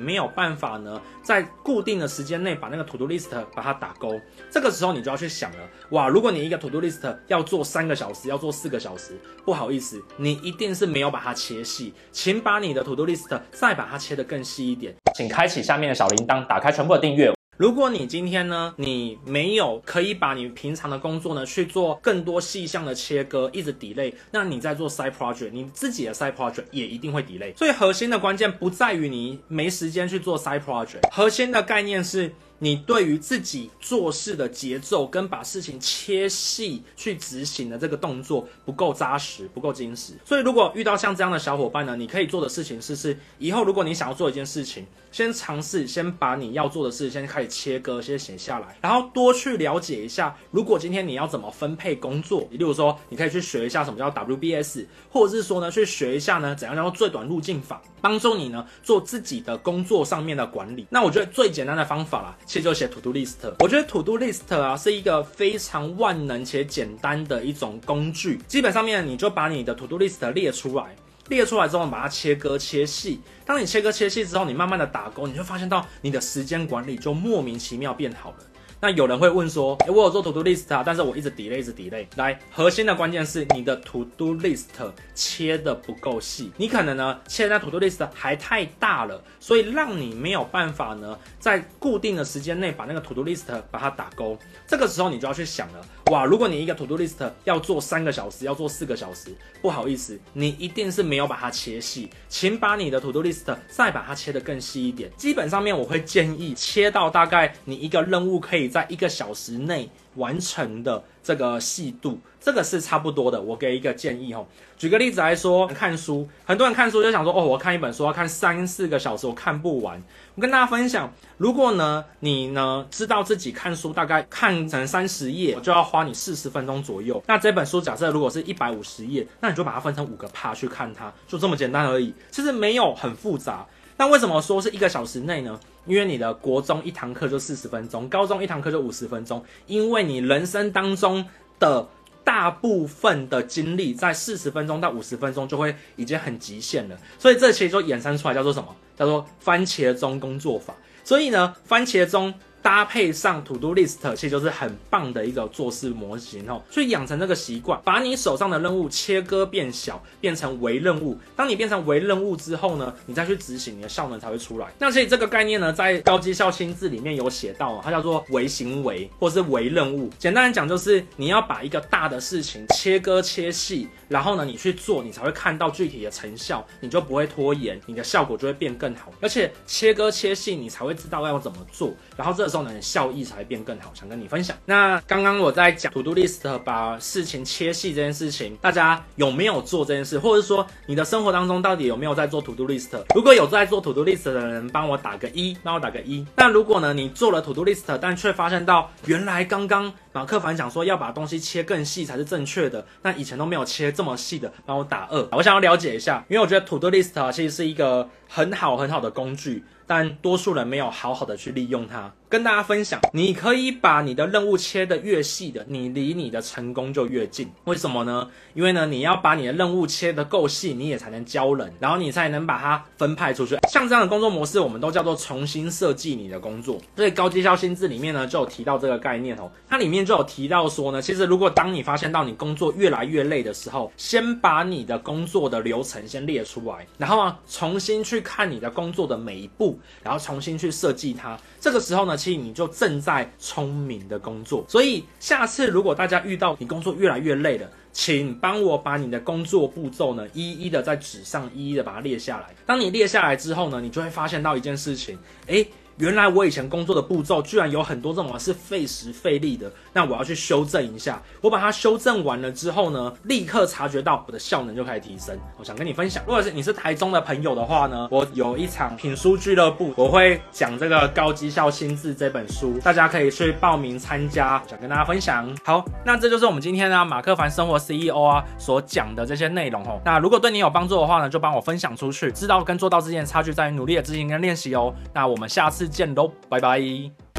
没有办法呢，在固定的时间内把那个 to do list 把它打勾，这个时候你就要去想了，哇，如果你一个 to do list 要做三个小时，要做四个小时，不好意思，你一定是没有把它切细，请把你的 to do list 再把它切得更细一点，请开启下面的小铃铛，打开全部的订阅。如果你今天呢，你没有可以把你平常的工作呢去做更多细项的切割，一直 delay，那你在做 side project，你自己的 side project 也一定会 delay。所以核心的关键不在于你没时间去做 side project，核心的概念是。你对于自己做事的节奏跟把事情切细去执行的这个动作不够扎实，不够精实。所以如果遇到像这样的小伙伴呢，你可以做的事情是：是以后如果你想要做一件事情，先尝试先把你要做的事先开始切割，先写下来，然后多去了解一下。如果今天你要怎么分配工作，例如说你可以去学一下什么叫 WBS，或者是说呢去学一下呢怎样叫做最短路径法，帮助你呢做自己的工作上面的管理。那我觉得最简单的方法啦。其实就写 to do list，我觉得 to do list 啊是一个非常万能且简单的一种工具。基本上面你就把你的 to do list 列出来，列出来之后把它切割切细。当你切割切细之后，你慢慢的打勾，你就发现到你的时间管理就莫名其妙变好了。那有人会问说，诶，我有做 to do list 啊，但是我一直 delay，一直 delay。来，核心的关键是你的 to do list 切的不够细，你可能呢切那 to do list 还太大了，所以让你没有办法呢在固定的时间内把那个 to do list 把它打勾。这个时候你就要去想了，哇，如果你一个 to do list 要做三个小时，要做四个小时，不好意思，你一定是没有把它切细，请把你的 to do list 再把它切得更细一点。基本上面我会建议切到大概你一个任务可以。在一个小时内完成的这个细度，这个是差不多的。我给一个建议哦。举个例子来说，看书，很多人看书就想说，哦，我看一本书要看三四个小时，我看不完。我跟大家分享，如果呢，你呢知道自己看书大概看成三十页，我就要花你四十分钟左右。那这本书假设如果是一百五十页，那你就把它分成五个 part 去看它，就这么简单而已。其实没有很复杂。那为什么说是一个小时内呢？因为你的国中一堂课就四十分钟，高中一堂课就五十分钟。因为你人生当中的大部分的精力在四十分钟到五十分钟就会已经很极限了，所以这其实就衍生出来叫做什么？叫做番茄钟工作法。所以呢，番茄钟。搭配上 To Do List，其实就是很棒的一个做事模型哦。所以养成这个习惯，把你手上的任务切割变小，变成微任务。当你变成微任务之后呢，你再去执行，你的效能才会出来。那所以这个概念呢，在高绩效心智里面有写到，它叫做微行为或是微任务。简单来讲，就是你要把一个大的事情切割切细，然后呢，你去做，你才会看到具体的成效，你就不会拖延，你的效果就会变更好。而且切割切细，你才会知道要怎么做，然后这。时候呢，效益才会变更好。想跟你分享。那刚刚我在讲 To Do List 把事情切细这件事情，大家有没有做这件事？或者说你的生活当中到底有没有在做 To Do List？如果有在做 To Do List 的人，帮我打个一，帮我打个一。那如果呢，你做了 To Do List，但却发现到原来刚刚马克凡讲说要把东西切更细才是正确的，那以前都没有切这么细的，帮我打二。我想要了解一下，因为我觉得 To Do List，其实是一个很好很好的工具，但多数人没有好好的去利用它。跟大家分享，你可以把你的任务切得越细的，你离你的成功就越近。为什么呢？因为呢，你要把你的任务切得够细，你也才能教人，然后你才能把它分派出去。像这样的工作模式，我们都叫做重新设计你的工作。所以高绩效心智里面呢，就有提到这个概念哦。它里面就有提到说呢，其实如果当你发现到你工作越来越累的时候，先把你的工作的流程先列出来，然后啊，重新去看你的工作的每一步，然后重新去设计它。这个时候呢，其实你就正在聪明的工作。所以下次如果大家遇到你工作越来越累了，请帮我把你的工作步骤呢，一一的在纸上一一的把它列下来。当你列下来之后呢，你就会发现到一件事情，诶。原来我以前工作的步骤居然有很多这种是费时费力的，那我要去修正一下。我把它修正完了之后呢，立刻察觉到我的效能就开始提升。我想跟你分享，如果是你是台中的朋友的话呢，我有一场品书俱乐部，我会讲这个高绩效心智这本书，大家可以去报名参加，想跟大家分享。好，那这就是我们今天呢马克凡生活 CEO 啊所讲的这些内容哦。那如果对你有帮助的话呢，就帮我分享出去。知道跟做到之间的差距在于努力的执行跟练习哦。那我们下次。见喽，拜拜。